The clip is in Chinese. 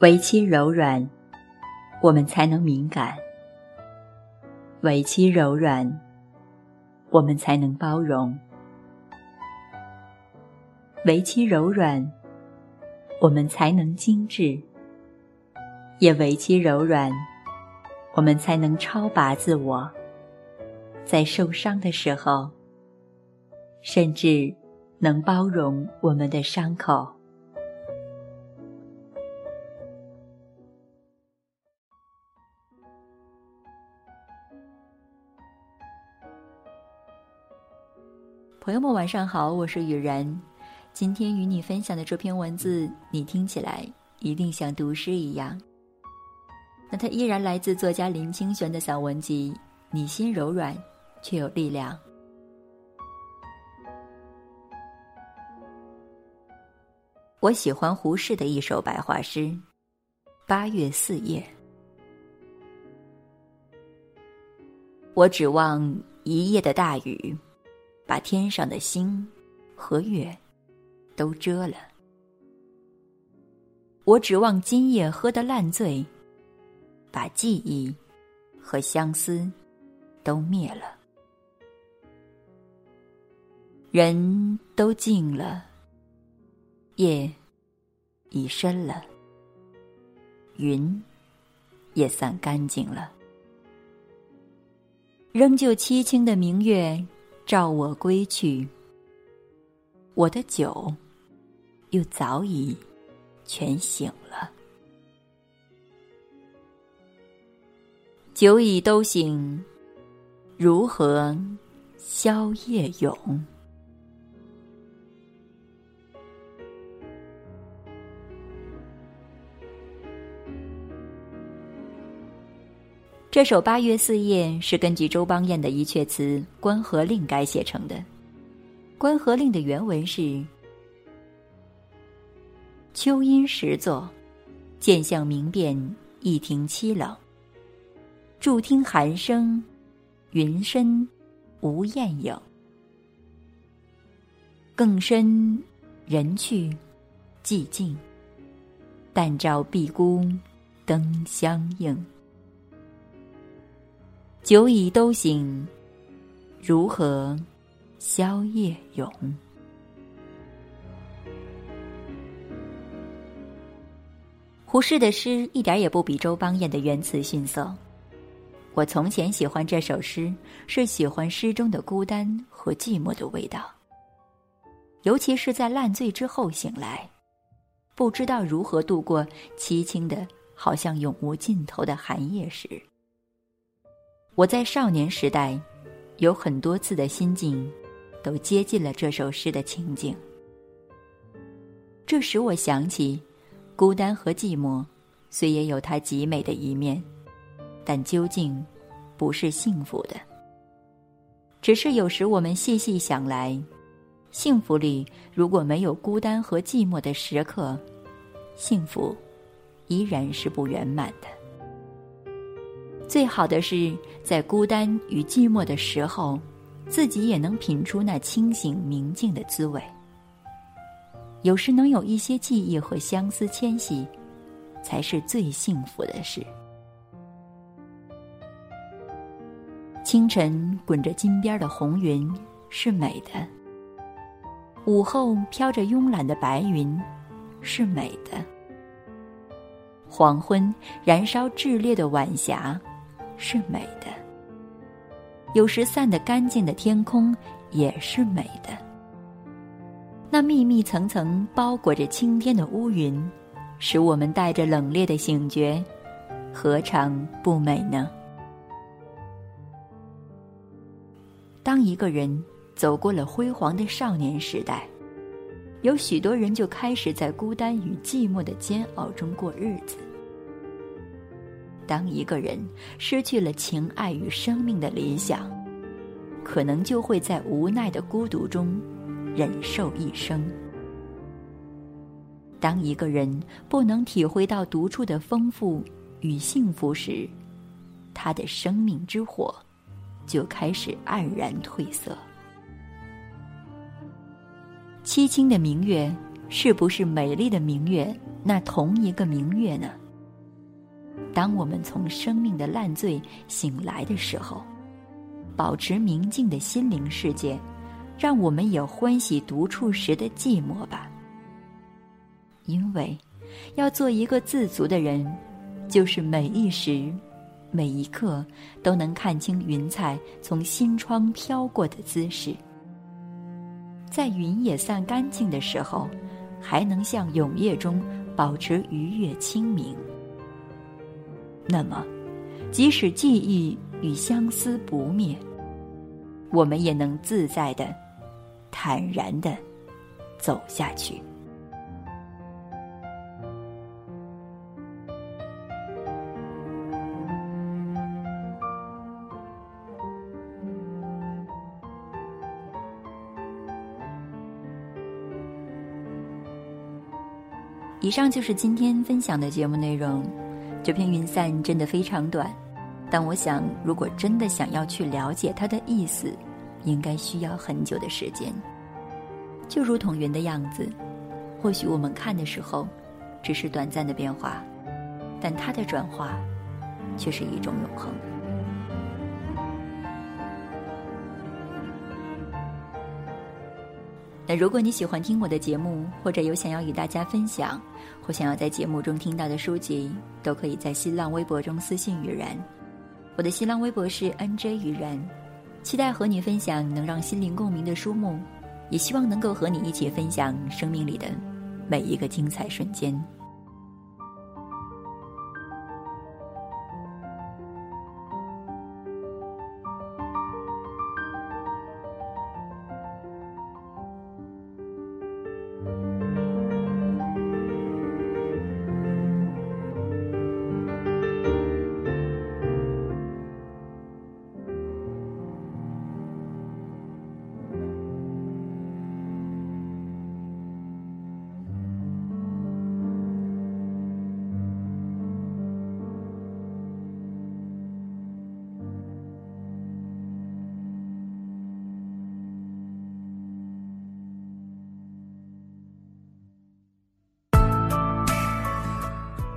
为其柔软，我们才能敏感；为其柔软，我们才能包容；为其柔软，我们才能精致；也为其柔软，我们才能超拔自我。在受伤的时候，甚至能包容我们的伤口。朋友们，晚上好，我是雨然。今天与你分享的这篇文字，你听起来一定像读诗一样。那它依然来自作家林清玄的散文集《你心柔软却有力量》。我喜欢胡适的一首白话诗《八月四夜》，我指望一夜的大雨。把天上的星和月都遮了，我指望今夜喝得烂醉，把记忆和相思都灭了。人都静了，夜已深了，云也散干净了，仍旧凄清的明月。照我归去，我的酒又早已全醒了。酒已都醒，如何消夜永？这首《八月四夜》是根据周邦彦的一阙词《关河令》改写成的。《关河令》的原文是：“秋阴时作，渐向明辨，一庭凄冷。伫听寒声，云深无雁影。更深人去，寂静。但照壁孤灯相映。”酒已都醒，如何消夜永？胡适的诗一点也不比周邦彦的原词逊色。我从前喜欢这首诗，是喜欢诗中的孤单和寂寞的味道。尤其是在烂醉之后醒来，不知道如何度过凄清的、好像永无尽头的寒夜时。我在少年时代，有很多次的心境，都接近了这首诗的情景。这使我想起，孤单和寂寞，虽也有它极美的一面，但究竟不是幸福的。只是有时我们细细想来，幸福里如果没有孤单和寂寞的时刻，幸福依然是不圆满的。最好的是在孤单与寂寞的时候，自己也能品出那清醒明净的滋味。有时能有一些记忆和相思牵系，才是最幸福的事。清晨滚着金边的红云是美的，午后飘着慵懒的白云是美的，黄昏燃烧炽烈的晚霞。是美的，有时散得干净的天空也是美的。那密密层层包裹着青天的乌云，使我们带着冷冽的醒觉，何尝不美呢？当一个人走过了辉煌的少年时代，有许多人就开始在孤单与寂寞的煎熬中过日子。当一个人失去了情爱与生命的理想，可能就会在无奈的孤独中忍受一生。当一个人不能体会到独处的丰富与幸福时，他的生命之火就开始黯然褪色。凄清的明月，是不是美丽的明月那同一个明月呢？当我们从生命的烂醉醒来的时候，保持明净的心灵世界，让我们也欢喜独处时的寂寞吧。因为，要做一个自足的人，就是每一时、每一刻都能看清云彩从心窗飘过的姿势，在云也散干净的时候，还能像永夜中保持愉悦清明。那么，即使记忆与相思不灭，我们也能自在的、坦然的走下去。以上就是今天分享的节目内容。这篇云散真的非常短，但我想，如果真的想要去了解它的意思，应该需要很久的时间。就如同云的样子，或许我们看的时候，只是短暂的变化，但它的转化，却是一种永恒。那如果你喜欢听我的节目，或者有想要与大家分享，或想要在节目中听到的书籍，都可以在新浪微博中私信雨然。我的新浪微博是 nj 雨然，期待和你分享能让心灵共鸣的书目，也希望能够和你一起分享生命里的每一个精彩瞬间。